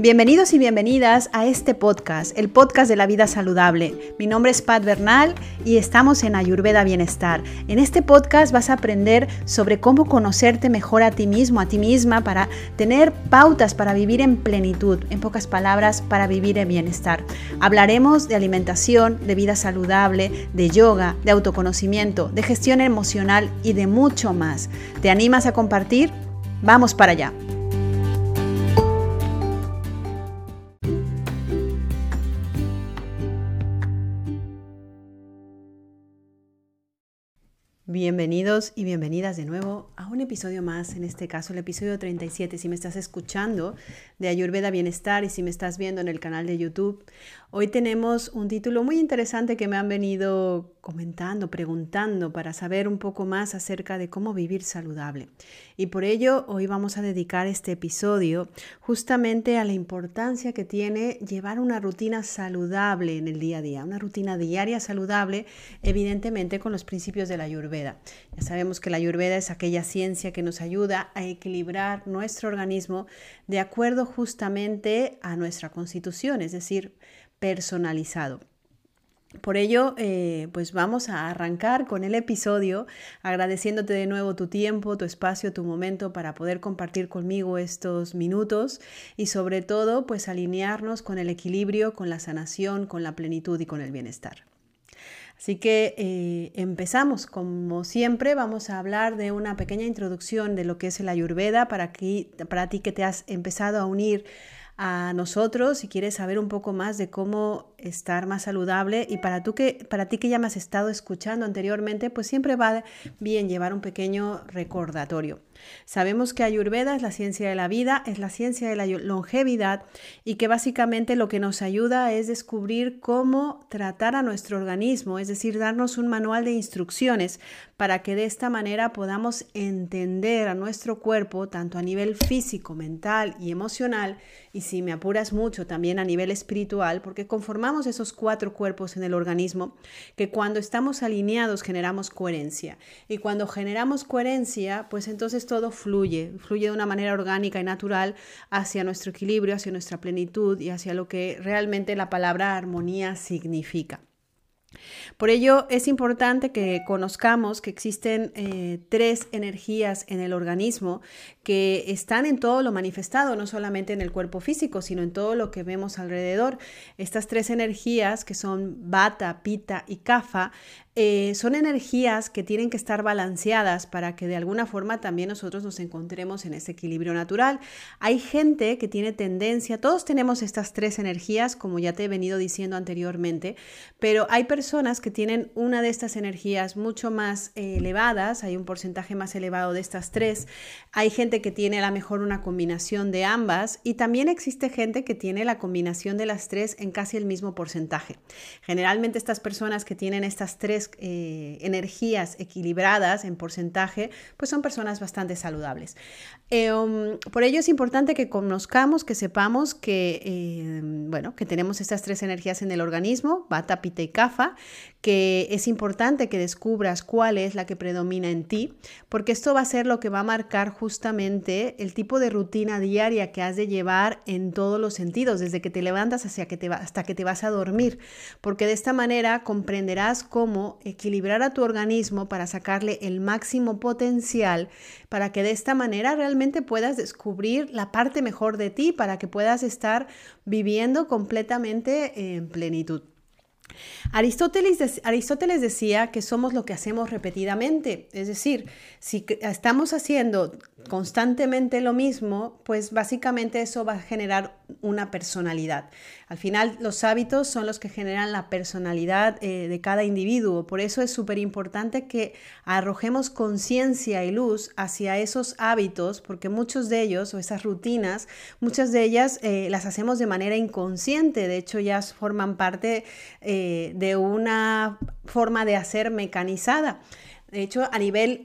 Bienvenidos y bienvenidas a este podcast, el podcast de la vida saludable. Mi nombre es Pat Bernal y estamos en Ayurveda Bienestar. En este podcast vas a aprender sobre cómo conocerte mejor a ti mismo, a ti misma, para tener pautas para vivir en plenitud, en pocas palabras, para vivir en bienestar. Hablaremos de alimentación, de vida saludable, de yoga, de autoconocimiento, de gestión emocional y de mucho más. ¿Te animas a compartir? Vamos para allá. Bienvenidos y bienvenidas de nuevo a un episodio más, en este caso el episodio 37, si me estás escuchando de Ayurveda Bienestar y si me estás viendo en el canal de YouTube. Hoy tenemos un título muy interesante que me han venido comentando, preguntando para saber un poco más acerca de cómo vivir saludable. Y por ello hoy vamos a dedicar este episodio justamente a la importancia que tiene llevar una rutina saludable en el día a día, una rutina diaria saludable, evidentemente con los principios de la Ayurveda. Ya sabemos que la Ayurveda es aquella ciencia que nos ayuda a equilibrar nuestro organismo de acuerdo justamente a nuestra constitución, es decir, personalizado. Por ello, eh, pues vamos a arrancar con el episodio agradeciéndote de nuevo tu tiempo, tu espacio, tu momento para poder compartir conmigo estos minutos y sobre todo pues alinearnos con el equilibrio, con la sanación, con la plenitud y con el bienestar. Así que eh, empezamos, como siempre, vamos a hablar de una pequeña introducción de lo que es el ayurveda para, para ti que te has empezado a unir a nosotros si quieres saber un poco más de cómo estar más saludable y para, tú que, para ti que ya me has estado escuchando anteriormente, pues siempre va bien llevar un pequeño recordatorio. Sabemos que Ayurveda es la ciencia de la vida, es la ciencia de la longevidad y que básicamente lo que nos ayuda es descubrir cómo tratar a nuestro organismo, es decir, darnos un manual de instrucciones para que de esta manera podamos entender a nuestro cuerpo tanto a nivel físico, mental y emocional y si me apuras mucho también a nivel espiritual, porque conformamos esos cuatro cuerpos en el organismo que cuando estamos alineados generamos coherencia. Y cuando generamos coherencia, pues entonces todo fluye, fluye de una manera orgánica y natural hacia nuestro equilibrio, hacia nuestra plenitud y hacia lo que realmente la palabra armonía significa. Por ello es importante que conozcamos que existen eh, tres energías en el organismo que están en todo lo manifestado, no solamente en el cuerpo físico, sino en todo lo que vemos alrededor. Estas tres energías, que son bata, pita y kafa, eh, son energías que tienen que estar balanceadas para que de alguna forma también nosotros nos encontremos en ese equilibrio natural. Hay gente que tiene tendencia, todos tenemos estas tres energías, como ya te he venido diciendo anteriormente, pero hay personas que tienen una de estas energías mucho más eh, elevadas, hay un porcentaje más elevado de estas tres, hay gente que tiene a lo mejor una combinación de ambas y también existe gente que tiene la combinación de las tres en casi el mismo porcentaje. Generalmente estas personas que tienen estas tres eh, energías equilibradas en porcentaje, pues son personas bastante saludables. Um, por ello es importante que conozcamos, que sepamos que, eh, bueno, que tenemos estas tres energías en el organismo, Vata, Pitta y Kapha, que es importante que descubras cuál es la que predomina en ti, porque esto va a ser lo que va a marcar justamente el tipo de rutina diaria que has de llevar en todos los sentidos, desde que te levantas hasta que te vas a dormir, porque de esta manera comprenderás cómo equilibrar a tu organismo para sacarle el máximo potencial, para que de esta manera realmente puedas descubrir la parte mejor de ti, para que puedas estar viviendo completamente en plenitud. Aristóteles, decía que somos lo que hacemos repetidamente, es decir, si estamos haciendo constantemente lo mismo, pues básicamente eso va a generar una personalidad. Al final los hábitos son los que generan la personalidad eh, de cada individuo, por eso es súper importante que arrojemos conciencia y luz hacia esos hábitos, porque muchos de ellos o esas rutinas, muchas de ellas eh, las hacemos de manera inconsciente, de hecho ya forman parte eh, de una forma de hacer mecanizada. De hecho, a nivel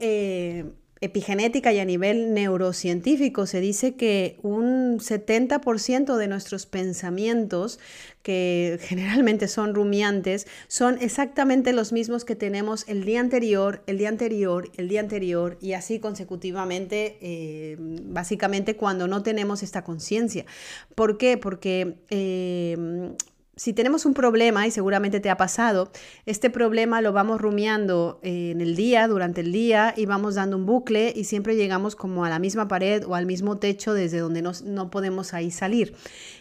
epigenética y a nivel neurocientífico se dice que un 70% de nuestros pensamientos, que generalmente son rumiantes, son exactamente los mismos que tenemos el día anterior, el día anterior, el día anterior y así consecutivamente, eh, básicamente cuando no tenemos esta conciencia. ¿Por qué? Porque... Eh, si tenemos un problema, y seguramente te ha pasado, este problema lo vamos rumiando en el día, durante el día, y vamos dando un bucle y siempre llegamos como a la misma pared o al mismo techo desde donde no podemos ahí salir.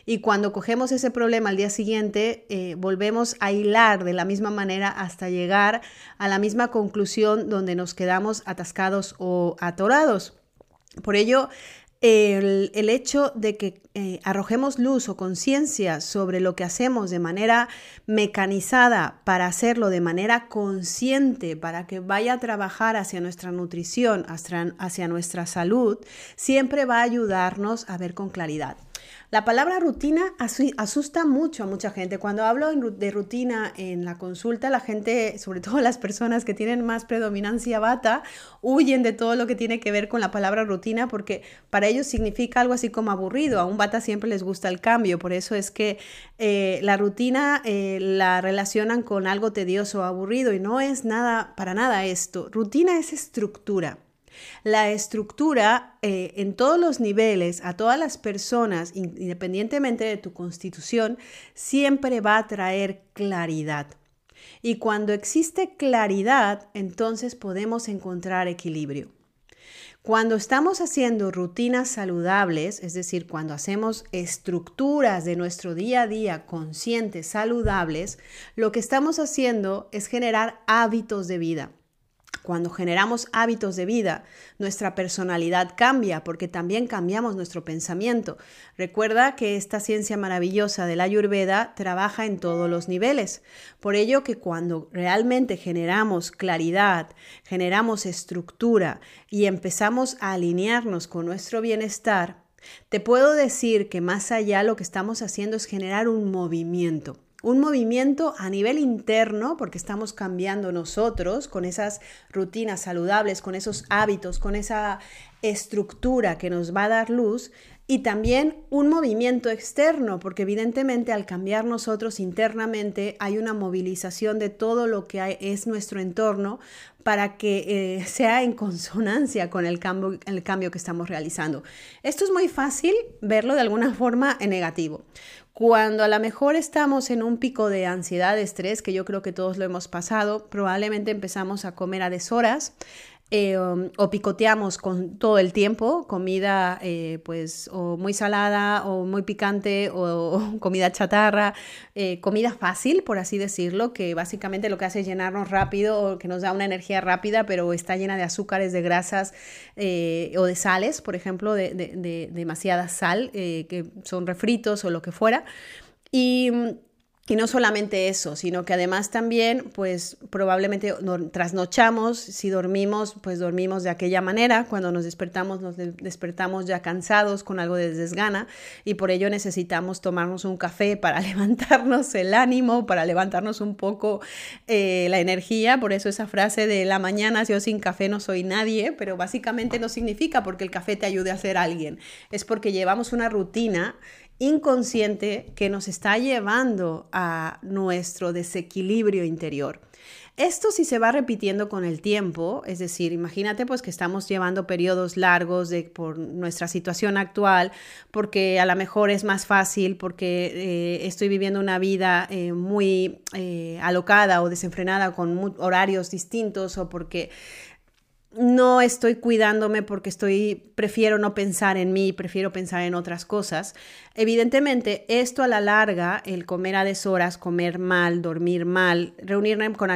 Y cuando cogemos ese problema al día siguiente, eh, volvemos a hilar de la misma manera hasta llegar a la misma conclusión donde nos quedamos atascados o atorados. Por ello, el, hecho de que eh, arrojemos luz o conciencia sobre lo que hacemos de manera mecanizada para hacerlo de manera consciente, para que vaya a trabajar hacia nuestra nutrición, hacia nuestra salud, siempre va a ayudarnos a ver con claridad. La palabra rutina asusta mucho a mucha gente. Cuando hablo de rutina en la consulta, la gente, sobre todo las personas que tienen más predominancia bata, huyen de todo lo que tiene que ver con la palabra rutina porque para ellos significa algo así como aburrido. A un bata siempre les gusta el cambio. Por eso es que eh, la rutina eh, la relacionan con algo tedioso o aburrido y no es nada, para nada esto. Rutina es estructura. La estructura eh, en todos los niveles, a todas las personas, independientemente de tu constitución, siempre va a traer claridad. Y cuando existe claridad, entonces podemos encontrar equilibrio. Cuando estamos haciendo rutinas saludables, es decir, cuando hacemos estructuras de nuestro día a día conscientes, saludables, lo que estamos haciendo es generar hábitos de vida. Cuando generamos hábitos de vida, nuestra personalidad cambia porque también cambiamos nuestro pensamiento. Recuerda que esta ciencia maravillosa de la Ayurveda trabaja en todos los niveles. Por ello que cuando realmente generamos claridad, generamos estructura y empezamos a alinearnos con nuestro bienestar, te puedo decir que más allá lo que estamos haciendo es generar un movimiento un movimiento a nivel interno, porque estamos cambiando nosotros con esas rutinas saludables, con esos hábitos, con esa estructura que nos va a dar luz, y también un movimiento externo, porque evidentemente al cambiar nosotros internamente hay una movilización de todo lo que es nuestro entorno para que eh, sea en consonancia con el cambio, el cambio que estamos realizando. Esto es muy fácil verlo de alguna forma en negativo. Cuando a lo mejor estamos en un pico de ansiedad, estrés, que yo creo que todos lo hemos pasado, probablemente empezamos a comer a deshoras, eh, um, o picoteamos con todo el tiempo comida eh, pues o muy salada o muy picante o, comida chatarra, eh, comida fácil por así decirlo, que básicamente lo que hace es llenarnos rápido o que nos da una energía rápida pero está llena de azúcares, de grasas o de sales, por ejemplo, de, de demasiada sal, que son refritos o lo que fuera. Y y no solamente eso, sino que además también, pues probablemente trasnochamos, si dormimos, pues dormimos de aquella manera, cuando nos despertamos, nos despertamos ya cansados, con algo de desgana, y por ello necesitamos tomarnos un café para levantarnos el ánimo, para levantarnos un poco eh, la energía, por eso esa frase de la mañana yo sin café no soy nadie, pero básicamente no significa porque el café te ayude a ser alguien, es porque llevamos una rutina inconsciente que nos está llevando a nuestro desequilibrio interior. Esto si se va repitiendo con el tiempo, es decir, imagínate pues que estamos llevando periodos largos de, por nuestra situación actual, porque a lo mejor es más fácil, porque eh, estoy viviendo una vida eh, muy eh, alocada o desenfrenada con horarios distintos o porque no estoy cuidándome porque estoy prefiero no pensar en mí, prefiero pensar en otras cosas. Evidentemente, esto a la larga, el comer a deshoras, comer mal, dormir mal, reunirme con,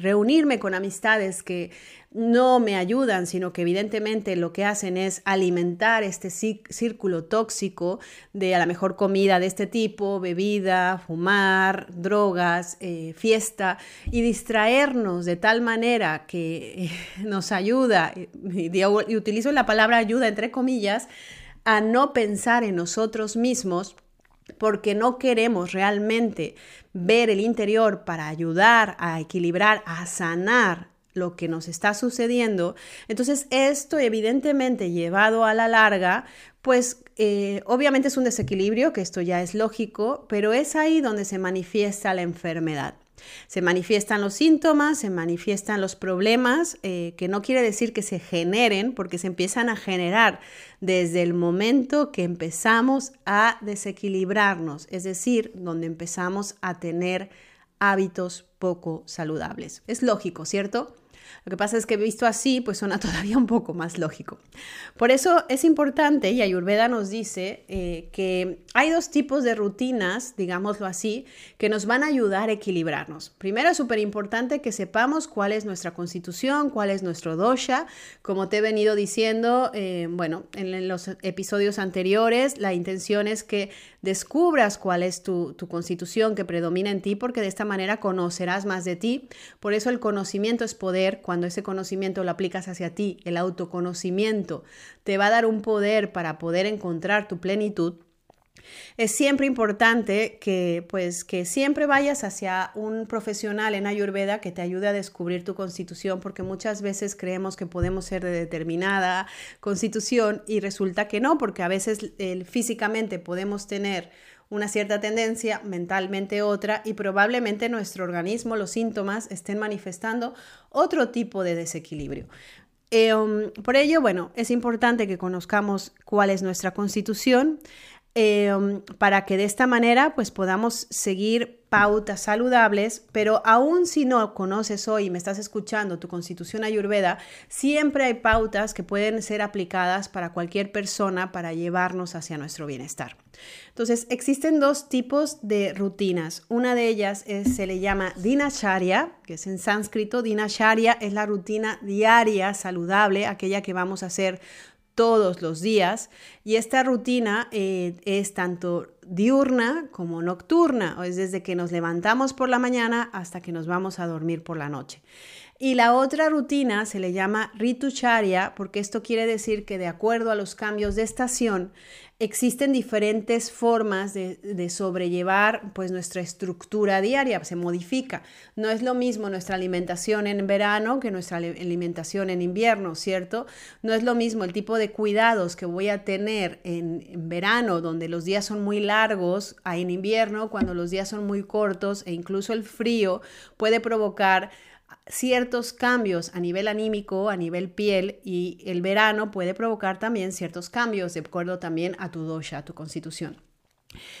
reunirme con amistades que no me ayudan, sino que evidentemente lo que hacen es alimentar este círculo tóxico de a la mejor comida de este tipo, bebida, fumar, drogas, eh, fiesta, y distraernos de tal manera que eh, nos ayuda, y utilizo la palabra ayuda entre comillas, a no pensar en nosotros mismos porque no queremos realmente ver el interior para ayudar a equilibrar, a sanar lo que nos está sucediendo. Entonces, esto evidentemente llevado a la larga, pues eh, obviamente es un desequilibrio, que esto ya es lógico, pero es ahí donde se manifiesta la enfermedad. Se manifiestan los síntomas, se manifiestan los problemas, eh, que no quiere decir que se generen, porque se empiezan a generar desde el momento que empezamos a desequilibrarnos, es decir, donde empezamos a tener hábitos poco saludables. Es lógico, ¿cierto? Lo que pasa es que visto así, pues suena todavía un poco más lógico. Por eso es importante, y Ayurveda nos dice eh, que hay dos tipos de rutinas, digámoslo así, que nos van a ayudar a equilibrarnos. Primero es súper importante que sepamos cuál es nuestra constitución, cuál es nuestro dosha. Como te he venido diciendo, eh, bueno, en los episodios anteriores, la intención es que descubras cuál es tu, tu constitución que predomina en ti, porque de esta manera conocerás más de ti. Por eso el conocimiento es poder cuando ese conocimiento lo aplicas hacia ti, el autoconocimiento te va a dar un poder para poder encontrar tu plenitud, es siempre importante que pues que siempre vayas hacia un profesional en Ayurveda que te ayude a descubrir tu constitución porque muchas veces creemos que podemos ser de determinada constitución y resulta que no, porque a veces físicamente podemos tener una cierta tendencia, mentalmente otra, y probablemente nuestro organismo, los síntomas, estén manifestando otro tipo de desequilibrio. Eh, um, por ello, bueno, es importante que conozcamos cuál es nuestra constitución, Em, para que de esta manera pues podamos seguir pautas saludables, pero aún si no conoces hoy y me estás escuchando tu constitución ayurveda, siempre hay pautas que pueden ser aplicadas para cualquier persona para llevarnos hacia nuestro bienestar. Entonces, existen dos tipos de rutinas. Una de ellas se le llama dinacharya, que es en sánscrito. Dinacharya es la rutina diaria saludable, aquella que vamos a hacer todos los días y esta rutina eh, es tanto diurna como nocturna, es desde que nos levantamos por la mañana hasta que nos vamos a dormir por la noche. Y la otra rutina se le llama ritucharya porque esto quiere decir que de acuerdo a los cambios de estación existen diferentes formas de, sobrellevar pues nuestra estructura diaria, se modifica. No es lo mismo nuestra alimentación en verano que nuestra alimentación en invierno, ¿cierto? No es lo mismo el tipo de cuidados que voy a tener en, verano, donde los días son muy largos, a en invierno, cuando los días son muy cortos e incluso el frío puede provocar ciertos cambios a nivel anímico, a nivel piel y el verano puede provocar también ciertos cambios de acuerdo también a tu dosha, a tu constitución.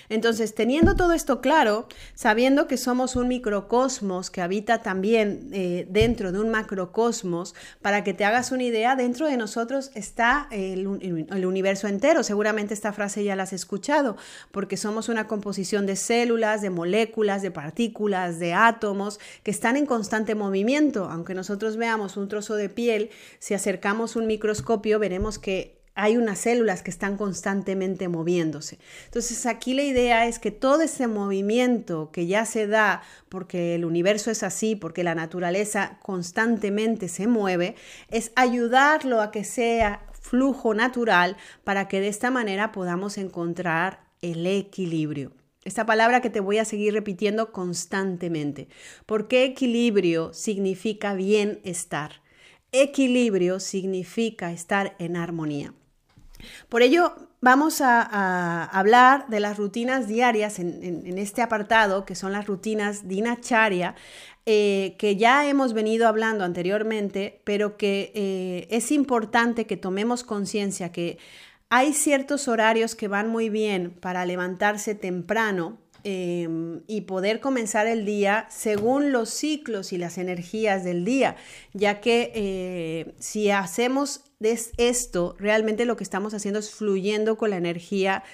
Entonces, teniendo todo esto claro, sabiendo que somos un microcosmos que habita también eh, dentro de un macrocosmos, para que te hagas una idea, dentro de nosotros está el, universo entero. Seguramente esta frase ya la has escuchado, porque somos una composición de células, de moléculas, de partículas, de átomos que están en constante movimiento. Aunque nosotros veamos un trozo de piel, si acercamos un microscopio, veremos que hay unas células que están constantemente moviéndose. Entonces aquí la idea es que todo ese movimiento que ya se da porque el universo es así, porque la naturaleza constantemente se mueve, es ayudarlo a que sea flujo natural para que de esta manera podamos encontrar el equilibrio. Esta palabra que te voy a seguir repitiendo constantemente, porque equilibrio significa bienestar. Equilibrio significa estar en armonía. Por ello, vamos a, hablar de las rutinas diarias en, este apartado, que son las rutinas dinacharya, eh, que ya hemos venido hablando anteriormente, pero que eh, es importante que tomemos conciencia que hay ciertos horarios que van muy bien para levantarse temprano Em, y poder comenzar el día según los ciclos y las energías del día, ya que eh, si hacemos esto, realmente lo que estamos haciendo es fluyendo con la energía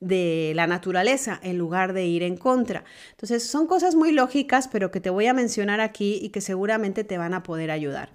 de la naturaleza en lugar de ir en contra. Entonces son cosas muy lógicas, pero que te voy a mencionar aquí y que seguramente te van a poder ayudar.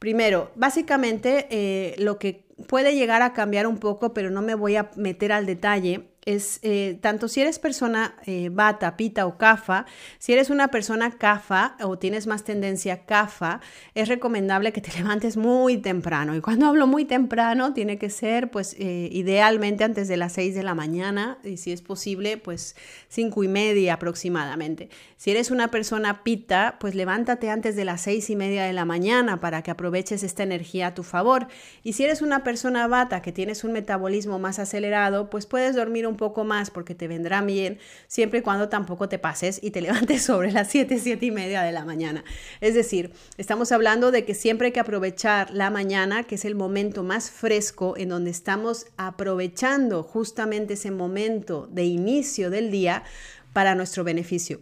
Primero, básicamente eh, lo que puede llegar a cambiar un poco, pero no me voy a meter al detalle, es eh, tanto si eres persona eh, bata, pita o cafa, si eres una persona cafa o tienes más tendencia cafa, es recomendable que te levantes muy temprano. Y cuando hablo muy temprano, tiene que ser pues eh, idealmente antes de las 6 de la mañana y si es posible pues cinco y media aproximadamente. Si eres una persona pita, pues levántate antes de las seis y media de la mañana para que aproveches esta energía a tu favor. Y si eres una persona bata que tienes un metabolismo más acelerado, pues puedes dormir un poco más porque te vendrá bien, siempre y cuando tampoco te pases y te levantes sobre las 7, 7 y media de la mañana. Es decir, estamos hablando de que siempre hay que aprovechar la mañana, que es el momento más fresco en donde estamos aprovechando justamente ese momento de inicio del día para nuestro beneficio.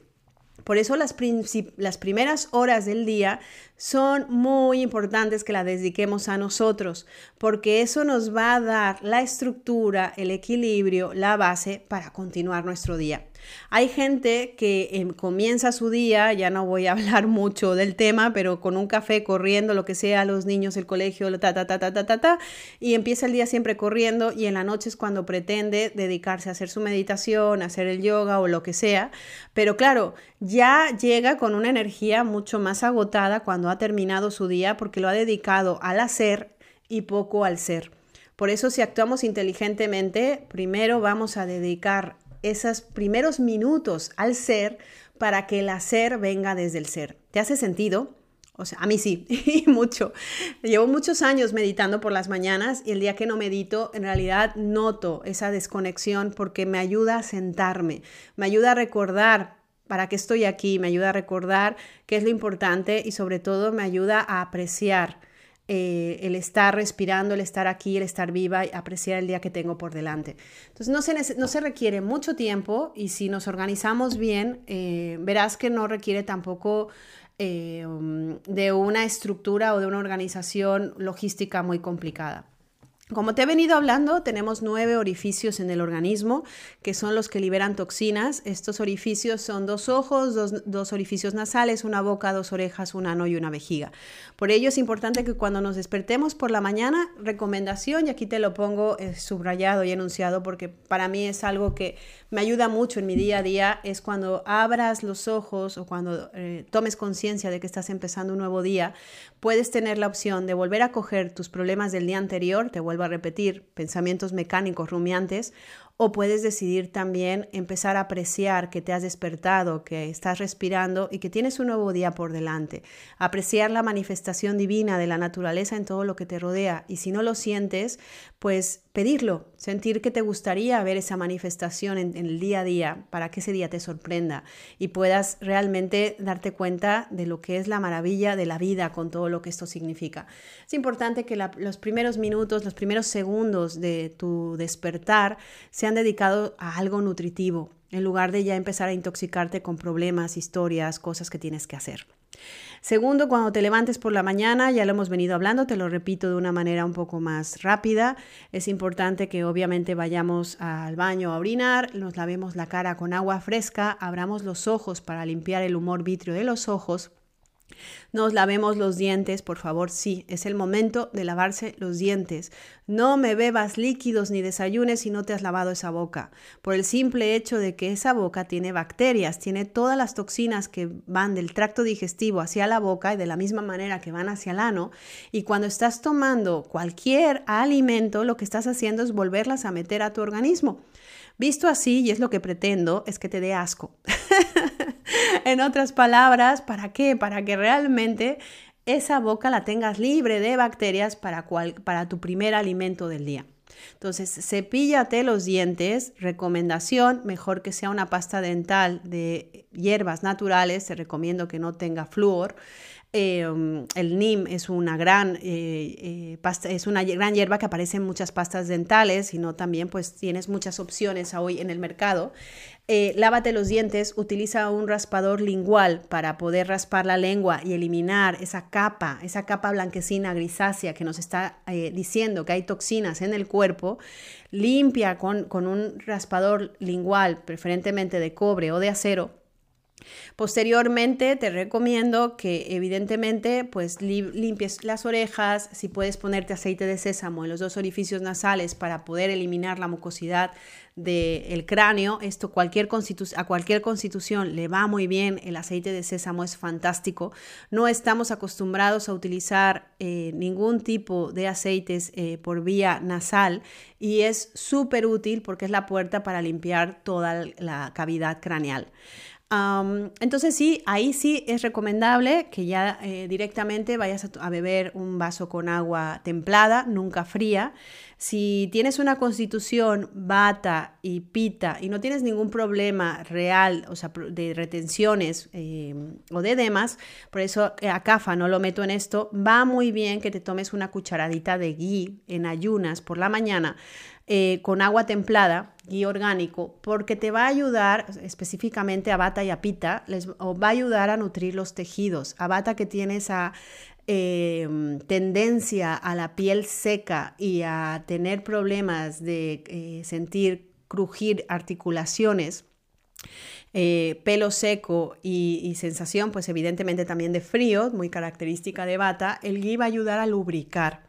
Por eso las, primeras horas del día son muy importantes que las dediquemos a nosotros, porque eso nos va a dar la estructura, el equilibrio, la base para continuar nuestro día. Hay gente que em, comienza su día, ya no voy a hablar mucho del tema, pero con un café corriendo, lo que sea, los niños, el colegio, ta, ta, ta, ta, y empieza el día siempre corriendo y en la noche es cuando pretende dedicarse a hacer su meditación, a hacer el yoga o lo que sea. Pero claro, ya llega con una energía mucho más agotada cuando ha terminado su día porque lo ha dedicado al hacer y poco al ser. Por eso si actuamos inteligentemente, primero vamos a dedicar esos primeros minutos al ser para que el hacer venga desde el ser. ¿Te hace sentido? O sea, a mí sí, y mucho. Llevo muchos años meditando por las mañanas y el día que no medito, en realidad noto esa desconexión porque me ayuda a sentarme, me ayuda a recordar para qué estoy aquí, me ayuda a recordar qué es lo importante y sobre todo me ayuda a apreciar eh, el estar respirando, el estar aquí, el estar viva y apreciar el día que tengo por delante. Entonces no se, no se requiere mucho tiempo y si nos organizamos bien, eh, verás que no requiere tampoco eh, um, de una estructura o de una organización logística muy complicada. Como te he venido hablando, tenemos nueve orificios en el organismo, que son los que liberan toxinas. Estos orificios son dos ojos, dos, orificios nasales, una boca, dos orejas, un ano y una vejiga. Por ello es importante que cuando nos despertemos por la mañana, recomendación, y aquí te lo pongo eh, subrayado y enunciado porque para mí es algo que me ayuda mucho en mi día a día, es cuando abras los ojos o cuando eh, tomes conciencia de que estás empezando un nuevo día, puedes tener la opción de volver a coger tus problemas del día anterior, te vuelvo a repetir, pensamientos mecánicos rumiantes, o puedes decidir también empezar a apreciar que te has despertado, que estás respirando y que tienes un nuevo día por delante. Apreciar la manifestación divina de la naturaleza en todo lo que te rodea. Y si no lo sientes, pues pedirlo, sentir que te gustaría ver esa manifestación en, el día a día para que ese día te sorprenda y puedas realmente darte cuenta de lo que es la maravilla de la vida con todo lo que esto significa. Es importante que los primeros minutos, los primeros segundos de tu despertar sean dedicados a algo nutritivo, en lugar de ya empezar a intoxicarte con problemas, historias, cosas que tienes que hacer. Segundo, cuando te levantes por la mañana, ya lo hemos venido hablando, te lo repito de una manera un poco más rápida, es importante que obviamente vayamos al baño a orinar, nos lavemos la cara con agua fresca, abramos los ojos para limpiar el humor vitrio de los ojos nos lavemos los dientes, por favor, sí, es el momento de lavarse los dientes. No me bebas líquidos ni desayunes si no te has lavado esa boca, por el simple hecho de que esa boca tiene bacterias, tiene todas las toxinas que van del tracto digestivo hacia la boca y de la misma manera que van hacia el ano, y cuando estás tomando cualquier alimento, lo que estás haciendo es volverlas a meter a tu organismo. Visto así, y es lo que pretendo, es que te dé asco. en otras palabras, ¿para qué? Para que realmente esa boca la tengas libre de bacterias para, para tu primer alimento del día. Entonces, cepíllate los dientes. Recomendación, mejor que sea una pasta dental de hierbas naturales. Te recomiendo que no tenga flúor. Em, el NIM es una gran eh, eh, es una gran hierba que aparece en muchas pastas dentales, sino también pues tienes muchas opciones hoy en el mercado. Eh, lávate los dientes, utiliza un raspador lingual para poder raspar la lengua y eliminar esa capa, esa capa blanquecina grisácea que nos está diciendo que hay toxinas en el cuerpo. Limpia con, con un raspador lingual, preferentemente de cobre o de acero Posteriormente te recomiendo que evidentemente pues limpies las orejas, si puedes ponerte aceite de sésamo en los dos orificios nasales para poder eliminar la mucosidad del cráneo, esto a cualquier constitución le va muy bien, el aceite de sésamo es fantástico, no estamos acostumbrados a utilizar eh, ningún tipo de aceites eh, por vía nasal y es súper útil porque es la puerta para limpiar toda la cavidad craneal entonces sí, ahí sí es recomendable que ya eh, directamente vayas a, beber un vaso con agua templada, nunca fría. Si tienes una constitución bata y pita y no tienes ningún problema real, o sea, de retenciones em, o de edemas, por eso eh, a CAFA no lo meto en esto, va muy bien que te tomes una cucharadita de ghee en ayunas por la mañana eh, con agua templada y orgánico, porque te va a ayudar específicamente a bata y a pita, les va a ayudar a nutrir los tejidos. A bata que tiene esa em, tendencia a la piel seca y a tener problemas de eh, sentir crujir articulaciones. Eh, pelo seco y, sensación, pues evidentemente también de frío, muy característica de bata, el ghee va a ayudar a lubricar.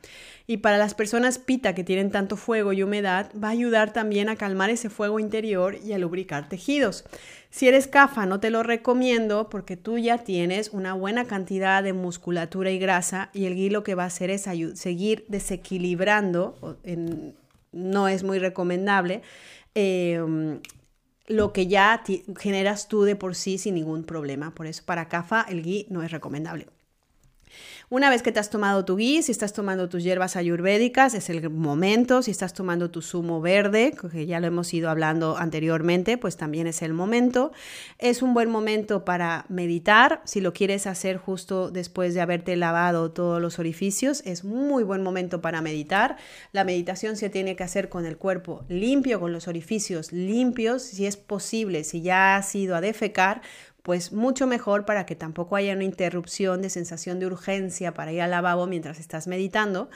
Y para las personas pita que tienen tanto fuego y humedad, va a ayudar también a calmar ese fuego interior y a lubricar tejidos. Si eres CAFA, no te lo recomiendo porque tú ya tienes una buena cantidad de musculatura y grasa y el ghee lo que va a hacer es seguir desequilibrando, no es muy recomendable, em, lo que ya generas tú de por sí sin ningún problema. Por eso para CAFA el ghee no es recomendable. Una vez que te has tomado tu ghee, si estás tomando tus hierbas ayurvédicas, es el momento. Si estás tomando tu zumo verde, que ya lo hemos ido hablando anteriormente, pues también es el momento. Es un buen momento para meditar. Si lo quieres hacer justo después de haberte lavado todos los orificios, es muy buen momento para meditar. La meditación se tiene que hacer con el cuerpo limpio, con los orificios limpios. Si es posible, si ya has ido a defecar, pues mucho mejor para que tampoco haya una interrupción de sensación de urgencia para ir al lavabo mientras estás meditando,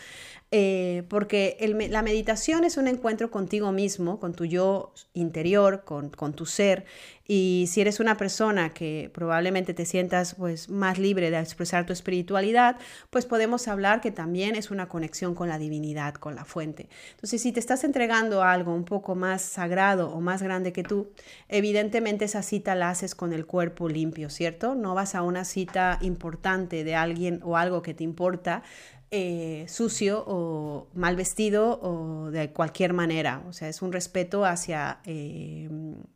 eh, porque la meditación es un encuentro contigo mismo, con tu yo interior, con, con, tu ser, y si eres una persona que probablemente te sientas pues, más libre de expresar tu espiritualidad, pues podemos hablar que también es una conexión con la divinidad, con la fuente. Entonces, si te estás entregando algo un poco más sagrado o más grande que tú, evidentemente esa cita la haces con el cuerpo limpio, ¿cierto? No vas a una cita importante de alguien o algo que te importa eh, sucio o mal vestido o de cualquier manera. O sea, es un respeto hacia eh,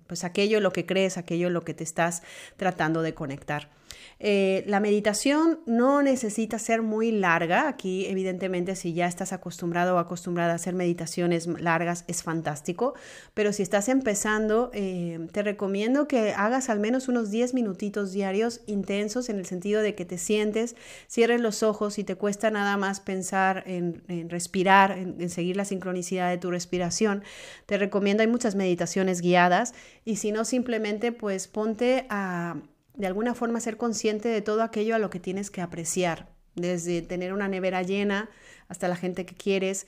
pues aquello lo que crees, aquello lo que te estás tratando de conectar. Eh, la meditación no necesita ser muy larga. Aquí, evidentemente, si ya estás acostumbrado o acostumbrada a hacer meditaciones largas, es fantástico. Pero si estás empezando, eh, te recomiendo que hagas al menos unos 10 minutitos diarios intensos en el sentido de que te sientes, cierres los ojos y te cuesta nada más pensar en, respirar, en, en seguir la sincronicidad de tu respiración. Te recomiendo, hay muchas meditaciones guiadas y si no, simplemente pues ponte a de alguna forma ser consciente de todo aquello a lo que tienes que apreciar, desde tener una nevera llena hasta la gente que quieres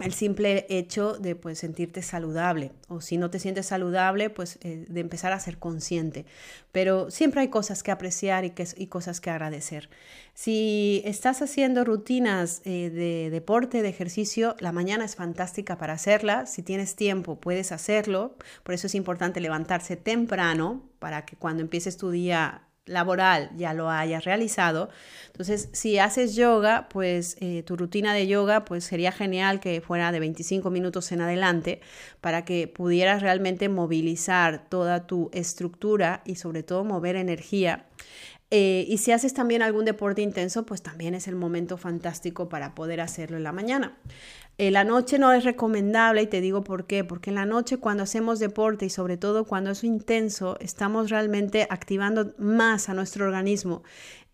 el simple hecho de pues sentirte saludable o si no te sientes saludable pues eh, de empezar a ser consciente. Pero siempre hay cosas que apreciar y, que, y cosas que agradecer. Si estás haciendo rutinas eh, de deporte de ejercicio la mañana es fantástica para hacerla. Si tienes tiempo puedes hacerlo. Por eso es importante levantarse temprano para que cuando empieces tu día laboral ya lo hayas realizado. Entonces, si haces yoga, pues eh, tu rutina de yoga, pues sería genial que fuera de 25 minutos en adelante para que pudieras realmente movilizar toda tu estructura y sobre todo mover energía. Eh, y si haces también algún deporte intenso, pues también es el momento fantástico para poder hacerlo en la mañana. En la noche no es recomendable y te digo por qué, porque en la noche cuando hacemos deporte y sobre todo cuando es intenso, estamos realmente activando más a nuestro organismo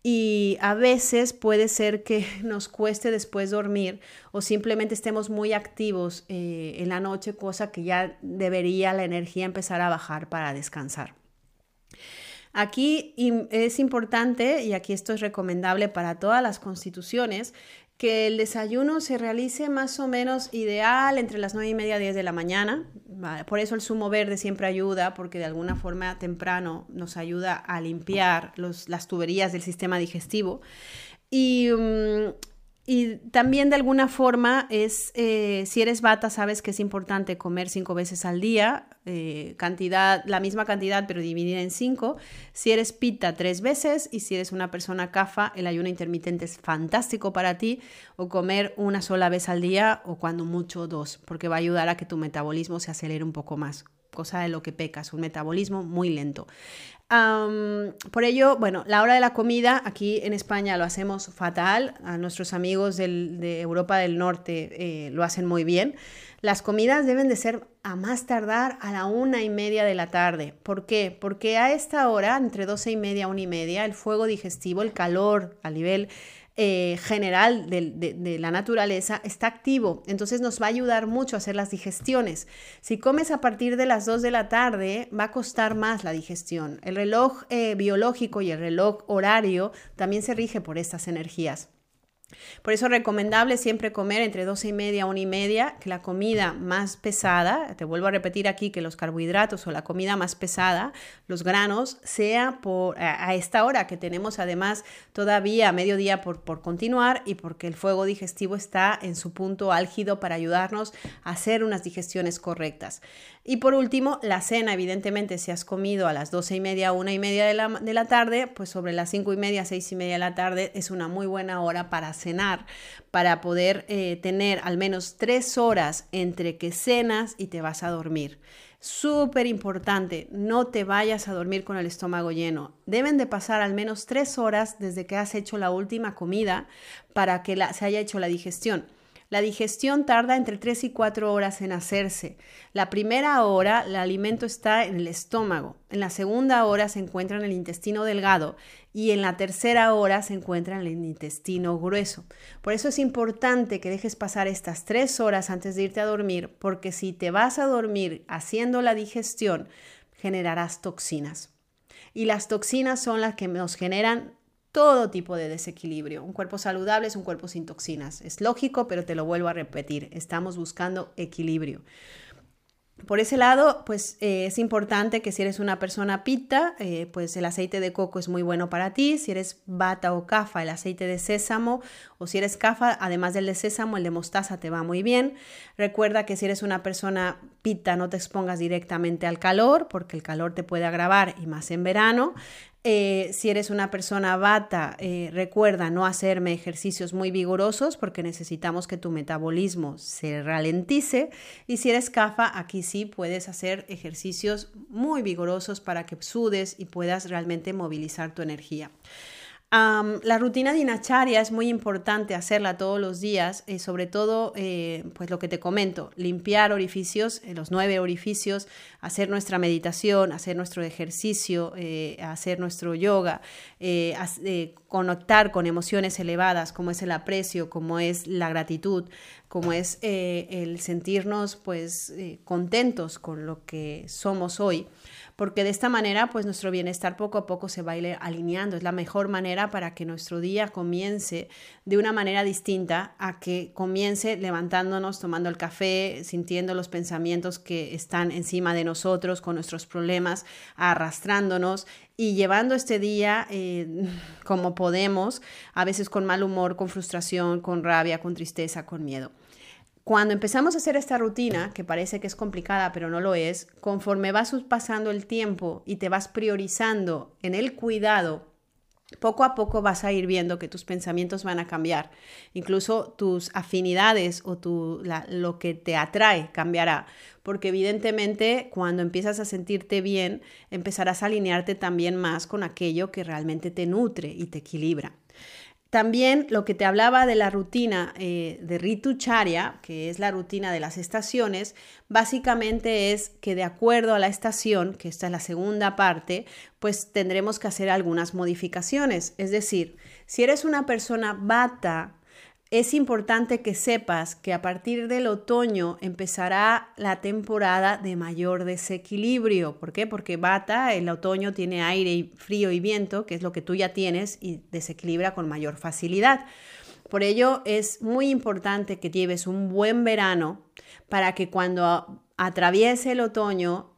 y a veces puede ser que nos cueste después dormir o simplemente estemos muy activos eh, en la noche, cosa que ya debería la energía empezar a bajar para descansar. Aquí es importante, y aquí esto es recomendable para todas las constituciones, que el desayuno se realice más o menos ideal entre las 9 y media 10 de la mañana, Por eso el zumo verde siempre ayuda, porque de alguna forma temprano nos ayuda a limpiar las tuberías del sistema digestivo. Y, mm, y también de alguna forma es, eh, si eres bata, sabes que es importante comer cinco veces al día, eh, cantidad, la misma cantidad pero dividida en cinco. Si eres pita, tres veces. Y si eres una persona cafa, el ayuno intermitente es fantástico para ti. O comer una sola vez al día o cuando mucho dos, porque va a ayudar a que tu metabolismo se acelere un poco más cosa de lo que pecas, un metabolismo muy lento por ello, bueno, la hora de la comida aquí en España lo hacemos fatal, a nuestros amigos de Europa del Norte eh, lo hacen muy bien. Las comidas deben de ser a más tardar a la una y media de la tarde. ¿Por qué? Porque a esta hora, entre doce y media, una y media, el fuego digestivo, el calor a nivel eh, general de, la naturaleza está activo, entonces nos va a ayudar mucho a hacer las digestiones. Si comes a partir de las 2 de la tarde, va a costar más la digestión. El reloj eh, biológico y el reloj horario también se rige por estas energías. Por eso es recomendable siempre comer entre 12 y media, 1 y media, que la comida más pesada, te vuelvo a repetir aquí que los carbohidratos o la comida más pesada, los granos, sea por, a, esta hora que tenemos además todavía mediodía por, por continuar y porque el fuego digestivo está en su punto álgido para ayudarnos a hacer unas digestiones correctas. Y por último, la cena, evidentemente, si has comido a las 12 y media, 1 y media de la, de la tarde, pues sobre las 5 y media, 6 y media de la tarde es una muy buena hora para cenar, para poder eh, tener al menos tres horas entre que cenas y te vas a dormir. Súper importante, no te vayas a dormir con el estómago lleno. Deben de pasar al menos tres horas desde que has hecho la última comida para que se haya hecho la digestión. La digestión tarda entre 3 y 4 horas en hacerse. La primera hora el alimento está en el estómago, en la segunda hora se encuentra en el intestino delgado y en la tercera hora se encuentra en el intestino grueso. Por eso es importante que dejes pasar estas 3 horas antes de irte a dormir, porque si te vas a dormir haciendo la digestión, generarás toxinas. Y las toxinas son las que nos generan todo tipo de desequilibrio. Un cuerpo saludable es un cuerpo sin toxinas. Es lógico, pero te lo vuelvo a repetir. Estamos buscando equilibrio. Por ese lado, pues eh, es importante que si eres una persona pita, eh, pues el aceite de coco es muy bueno para ti. Si eres bata o cafa, el aceite de sésamo. O si eres cafa, además del de sésamo, el de mostaza te va muy bien. Recuerda que si eres una persona pita, no te expongas directamente al calor, porque el calor te puede agravar y más en verano. Eh, si eres una persona bata, eh, recuerda no hacerme ejercicios muy vigorosos porque necesitamos que tu metabolismo se ralentice. Y si eres cafa, aquí sí puedes hacer ejercicios muy vigorosos para que sudes y puedas realmente movilizar tu energía la rutina dinacharya es muy importante hacerla todos los días, eh, sobre todo, eh, pues lo que te comento, limpiar orificios, eh, los nueve orificios, hacer nuestra meditación, hacer nuestro ejercicio, hacer nuestro yoga, conectar con emociones elevadas como es el aprecio, como es la gratitud, como es el sentirnos pues contentos con lo que somos hoy porque de esta manera pues nuestro bienestar poco a poco se va a ir alineando. Es la mejor manera para que nuestro día comience de una manera distinta a que comience levantándonos, tomando el café, sintiendo los pensamientos que están encima de nosotros, con nuestros problemas, arrastrándonos y llevando este día eh, como podemos, a veces con mal humor, con frustración, con rabia, con tristeza, con miedo. Cuando empezamos a hacer esta rutina, que parece que es complicada, pero no lo es, conforme vas pasando el tiempo y te vas priorizando en el cuidado, poco a poco vas a ir viendo que tus pensamientos van a cambiar. Incluso tus afinidades o lo que te atrae cambiará. Porque evidentemente cuando empiezas a sentirte bien, empezarás a alinearte también más con aquello que realmente te nutre y te equilibra. También lo que te hablaba de la rutina eh, de Ritu Charya, que es la rutina de las estaciones, básicamente es que de acuerdo a la estación, que esta es la segunda parte, pues tendremos que hacer algunas modificaciones. Es decir, si eres una persona bata, es importante que sepas que a partir del otoño empezará la temporada de mayor desequilibrio. ¿Por qué? Porque bata, el otoño tiene aire, frío y viento, que es lo que tú ya tienes, y desequilibra con mayor facilidad. Por ello es muy importante que lleves un buen verano para que cuando atraviese el otoño,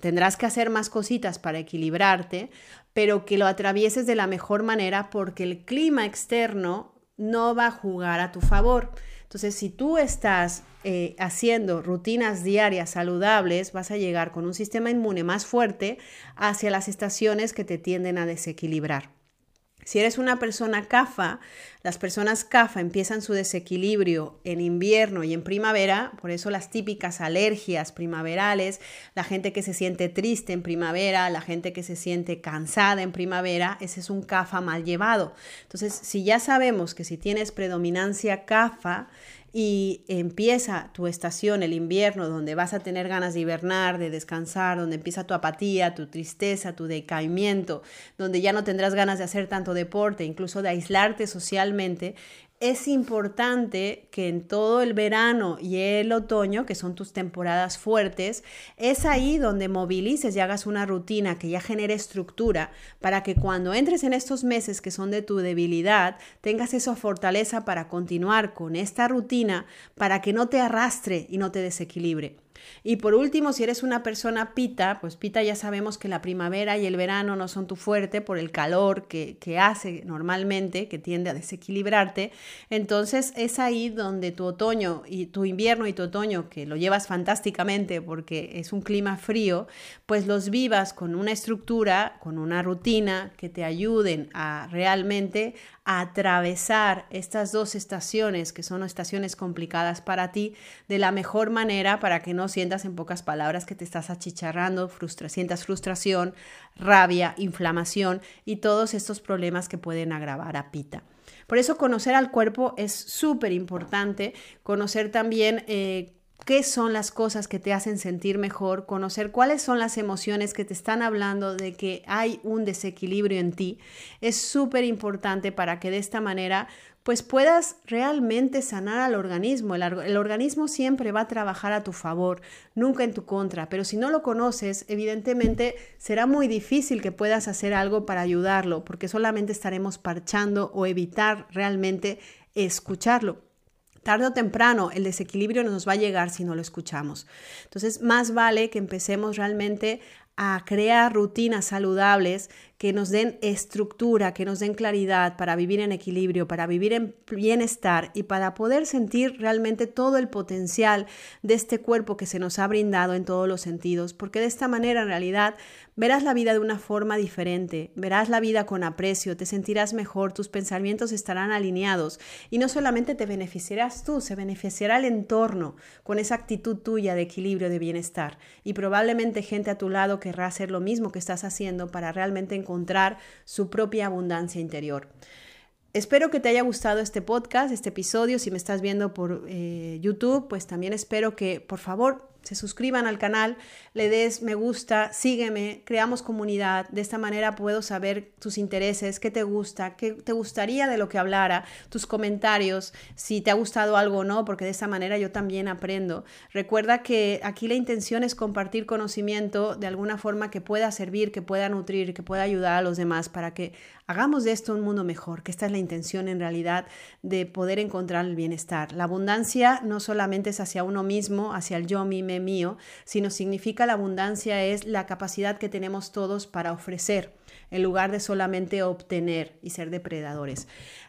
tendrás que hacer más cositas para equilibrarte, pero que lo atravieses de la mejor manera porque el clima externo no va a jugar a tu favor. Entonces, si tú estás eh, haciendo rutinas diarias saludables, vas a llegar con un sistema inmune más fuerte hacia las estaciones que te tienden a desequilibrar. Si eres una persona CAFA, las personas CAFA empiezan su desequilibrio en invierno y en primavera, por eso las típicas alergias primaverales, la gente que se siente triste en primavera, la gente que se siente cansada en primavera, ese es un CAFA mal llevado. Entonces, si ya sabemos que si tienes predominancia CAFA, y empieza tu estación, el invierno, donde vas a tener ganas de hibernar, de descansar, donde empieza tu apatía, tu tristeza, tu decaimiento, donde ya no tendrás ganas de hacer tanto deporte, incluso de aislarte socialmente, es importante que en todo el verano y el otoño, que son tus temporadas fuertes, es ahí donde movilices y hagas una rutina que ya genere estructura para que cuando entres en estos meses que son de tu debilidad, tengas esa fortaleza para continuar con esta rutina para que no te arrastre y no te desequilibre. Y por último, si eres una persona pita, pues pita ya sabemos que la primavera y el verano no son tu fuerte por el calor que, que hace normalmente, que tiende a desequilibrarte. Entonces es ahí donde tu otoño y tu invierno y tu otoño, que lo llevas fantásticamente porque es un clima frío, pues los vivas con una estructura, con una rutina que te ayuden a realmente atravesar estas dos estaciones, que son estaciones complicadas para ti, de la mejor manera para que no sientas en pocas palabras que te estás achicharrando, frustra, sientas frustración, rabia, inflamación y todos estos problemas que pueden agravar a Pita. Por eso conocer al cuerpo es súper importante, conocer también eh, qué son las cosas que te hacen sentir mejor, conocer cuáles son las emociones que te están hablando de que hay un desequilibrio en ti, es súper importante para que de esta manera pues puedas realmente sanar al organismo. El, el, organismo siempre va a trabajar a tu favor, nunca en tu contra, pero si no lo conoces, evidentemente será muy difícil que puedas hacer algo para ayudarlo, porque solamente estaremos parchando o evitar realmente escucharlo tarde o temprano el desequilibrio nos va a llegar si no lo escuchamos. Entonces, más vale que empecemos realmente a crear rutinas saludables que nos den estructura, que nos den claridad para vivir en equilibrio, para vivir en bienestar y para poder sentir realmente todo el potencial de este cuerpo que se nos ha brindado en todos los sentidos, porque de esta manera en realidad verás la vida de una forma diferente, verás la vida con aprecio, te sentirás mejor, tus pensamientos estarán alineados. Y no solamente te beneficiarás tú, se beneficiará el entorno con esa actitud tuya de equilibrio, de bienestar. Y probablemente gente a tu lado querrá hacer lo mismo que estás haciendo para realmente encontrar su propia abundancia interior. Espero que te haya gustado este podcast, este episodio. Si me estás viendo por eh, YouTube, pues también espero que por favor se suscriban al canal, le des me gusta, sígueme, creamos comunidad. De esta manera puedo saber tus intereses, qué te gusta, qué te gustaría de lo que hablara, tus comentarios, si te ha gustado algo o no, porque de esta manera yo también aprendo. Recuerda que aquí la intención es compartir conocimiento de alguna forma que pueda servir, que pueda nutrir, que pueda ayudar a los demás para que hagamos de esto un mundo mejor, que esta es la intención en realidad de poder encontrar el bienestar. La abundancia no solamente es hacia uno mismo, hacia el yo, mi, mío, sino significa la abundancia es la capacidad que tenemos todos para ofrecer en lugar de solamente obtener y ser depredadores.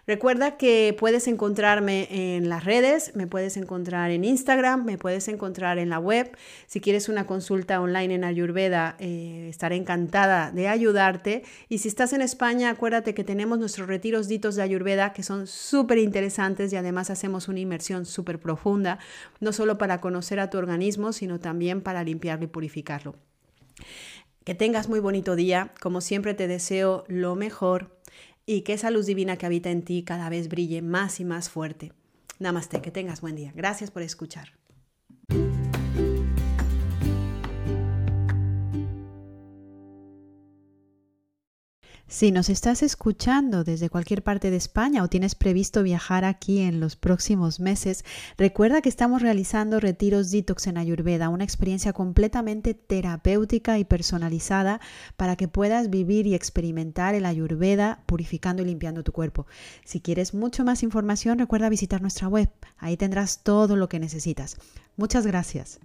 Recuerda que puedes encontrarme en las redes, me puedes encontrar en Instagram, me puedes encontrar en la web. Si quieres una consulta online en Ayurveda, eh, estaré encantada de ayudarte. Y si estás en España, acuérdate que tenemos nuestros retiros ditos de Ayurveda que son súper interesantes y además hacemos una inmersión súper profunda, no solo para conocer a tu organismo, sino también para limpiarlo y purificarlo. Que tengas muy bonito día. Como siempre te deseo lo mejor y que esa luz divina que habita en ti cada vez brille más y más fuerte. Namaste, que tengas buen día. Gracias por escuchar. Si nos estás escuchando desde cualquier parte de España o tienes previsto viajar aquí en los próximos meses, recuerda que estamos realizando retiros detox en Ayurveda, una experiencia completamente terapéutica y personalizada para que puedas vivir y experimentar el Ayurveda purificando y limpiando tu cuerpo. Si quieres mucho más información, recuerda visitar nuestra web. Ahí tendrás todo lo que necesitas. Muchas gracias.